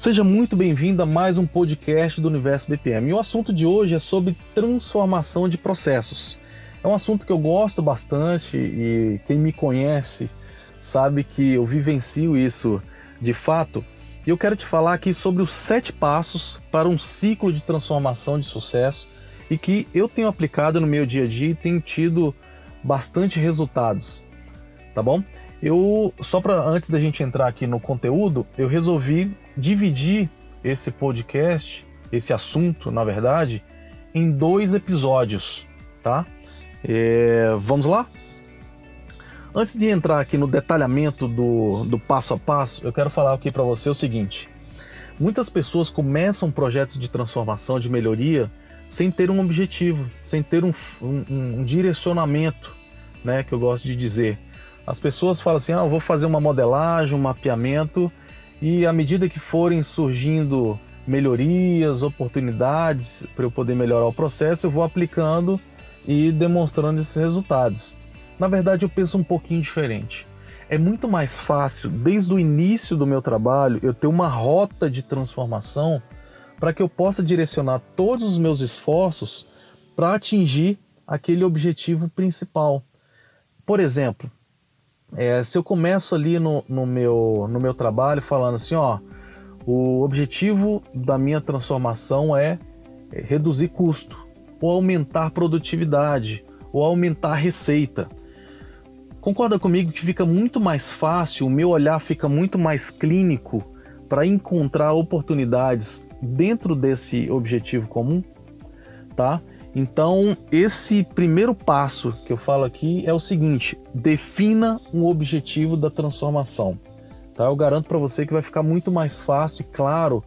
Seja muito bem-vindo a mais um podcast do Universo BPM. E o assunto de hoje é sobre transformação de processos. É um assunto que eu gosto bastante e quem me conhece sabe que eu vivencio isso de fato. E eu quero te falar aqui sobre os sete passos para um ciclo de transformação de sucesso e que eu tenho aplicado no meu dia a dia e tenho tido bastante resultados. Tá bom? Eu só para antes da gente entrar aqui no conteúdo, eu resolvi dividir esse podcast, esse assunto, na verdade, em dois episódios, tá? É, vamos lá? Antes de entrar aqui no detalhamento do, do passo a passo, eu quero falar aqui para você o seguinte: muitas pessoas começam projetos de transformação, de melhoria, sem ter um objetivo, sem ter um, um, um direcionamento, né? Que eu gosto de dizer. As pessoas falam assim: ah, vou fazer uma modelagem, um mapeamento, e à medida que forem surgindo melhorias, oportunidades para eu poder melhorar o processo, eu vou aplicando e demonstrando esses resultados. Na verdade, eu penso um pouquinho diferente. É muito mais fácil, desde o início do meu trabalho, eu ter uma rota de transformação para que eu possa direcionar todos os meus esforços para atingir aquele objetivo principal. Por exemplo, é, se eu começo ali no, no, meu, no meu trabalho falando assim, ó, o objetivo da minha transformação é, é reduzir custo, ou aumentar produtividade, ou aumentar receita. Concorda comigo que fica muito mais fácil, o meu olhar fica muito mais clínico para encontrar oportunidades dentro desse objetivo comum, tá? Então, esse primeiro passo que eu falo aqui é o seguinte: defina um objetivo da transformação. Tá? Eu garanto para você que vai ficar muito mais fácil e claro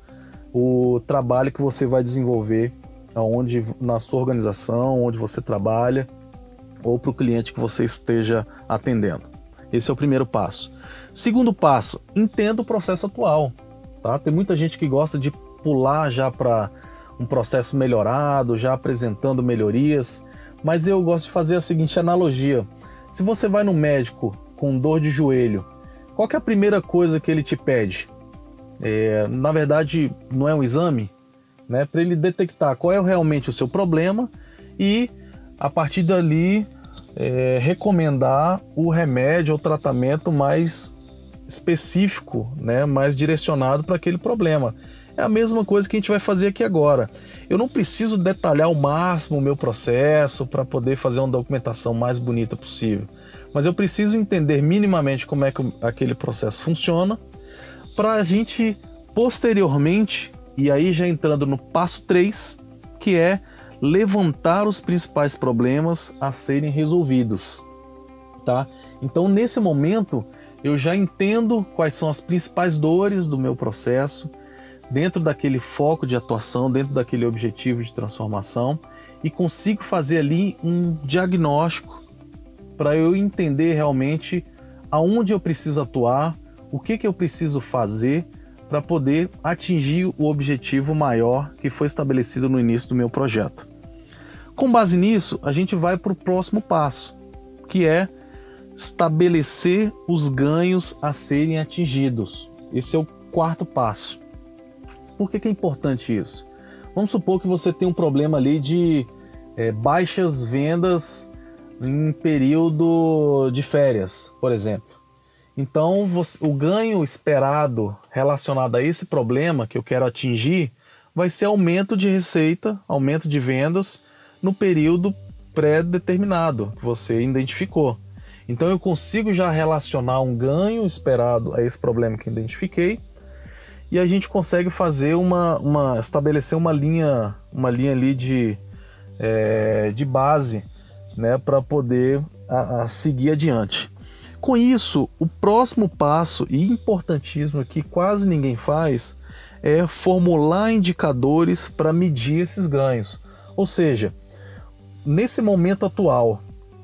o trabalho que você vai desenvolver aonde na sua organização, onde você trabalha ou para o cliente que você esteja atendendo. Esse é o primeiro passo. Segundo passo, entenda o processo atual. Tá? Tem muita gente que gosta de pular já para um processo melhorado, já apresentando melhorias, mas eu gosto de fazer a seguinte analogia: se você vai no médico com dor de joelho, qual é a primeira coisa que ele te pede? É, na verdade, não é um exame, né? Para ele detectar qual é realmente o seu problema e a partir dali é, recomendar o remédio ou tratamento mais específico, né? Mais direcionado para aquele problema. É a mesma coisa que a gente vai fazer aqui agora. Eu não preciso detalhar ao máximo o meu processo para poder fazer uma documentação mais bonita possível, mas eu preciso entender minimamente como é que aquele processo funciona para a gente posteriormente, e aí já entrando no passo 3, que é levantar os principais problemas a serem resolvidos, tá? Então nesse momento eu já entendo quais são as principais dores do meu processo, dentro daquele foco de atuação, dentro daquele objetivo de transformação e consigo fazer ali um diagnóstico para eu entender realmente aonde eu preciso atuar, o que, que eu preciso fazer para poder atingir o objetivo maior que foi estabelecido no início do meu projeto. Com base nisso, a gente vai para o próximo passo, que é estabelecer os ganhos a serem atingidos. Esse é o quarto passo. Por que, que é importante isso? Vamos supor que você tem um problema ali de é, baixas vendas em período de férias, por exemplo. Então, você, o ganho esperado relacionado a esse problema que eu quero atingir vai ser aumento de receita, aumento de vendas no período pré-determinado que você identificou. Então, eu consigo já relacionar um ganho esperado a esse problema que identifiquei e a gente consegue fazer uma, uma estabelecer uma linha, uma linha ali de, é, de base, né, para poder a, a seguir adiante. Com isso, o próximo passo e importantíssimo que quase ninguém faz é formular indicadores para medir esses ganhos. Ou seja, nesse momento atual,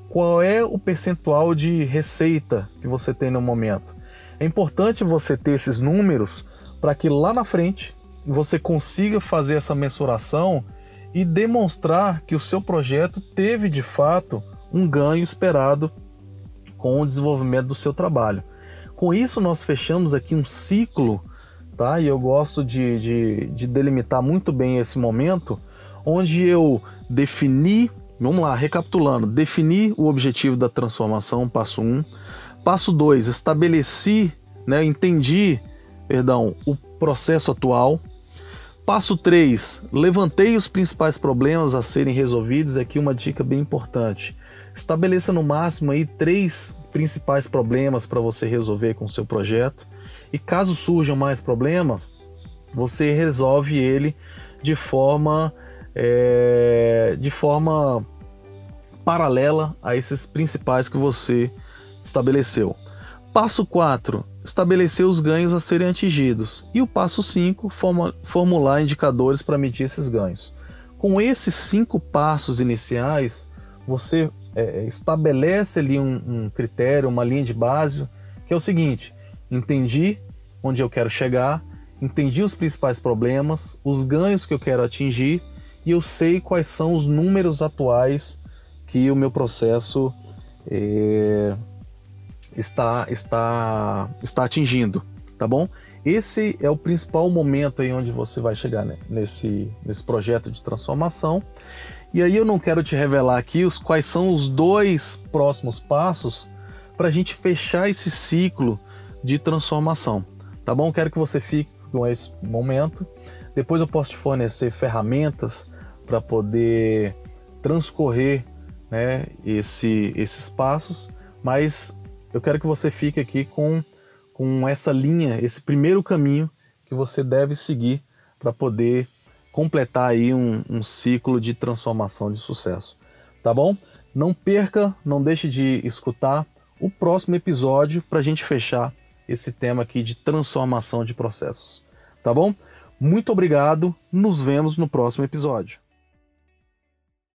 qual é o percentual de receita que você tem no momento? É importante você ter esses números para que lá na frente você consiga fazer essa mensuração e demonstrar que o seu projeto teve de fato um ganho esperado com o desenvolvimento do seu trabalho. Com isso, nós fechamos aqui um ciclo tá? E eu gosto de, de, de delimitar muito bem esse momento onde eu defini, vamos lá, recapitulando, defini o objetivo da transformação, passo 1. Um. Passo 2, estabeleci, né, entendi, perdão, o processo atual. Passo 3, levantei os principais problemas a serem resolvidos. Aqui uma dica bem importante. Estabeleça no máximo aí três principais problemas para você resolver com o seu projeto. E caso surjam mais problemas, você resolve ele de forma é, de forma paralela a esses principais que você estabeleceu. Passo 4, estabelecer os ganhos a serem atingidos. E o passo 5, formular indicadores para medir esses ganhos. Com esses cinco passos iniciais, você é, estabelece ali um, um critério, uma linha de base, que é o seguinte: entendi onde eu quero chegar, entendi os principais problemas, os ganhos que eu quero atingir e eu sei quais são os números atuais que o meu processo é, está, está, está atingindo, tá bom? Esse é o principal momento aí onde você vai chegar né? nesse, nesse projeto de transformação. E aí eu não quero te revelar aqui os quais são os dois próximos passos para a gente fechar esse ciclo de transformação, tá bom? Quero que você fique com esse momento. Depois eu posso te fornecer ferramentas para poder transcorrer né, esse, esses passos, mas eu quero que você fique aqui com, com essa linha, esse primeiro caminho que você deve seguir para poder completar aí um, um ciclo de transformação de sucesso. Tá bom? Não perca, não deixe de escutar o próximo episódio para a gente fechar esse tema aqui de transformação de processos. Tá bom? Muito obrigado, nos vemos no próximo episódio.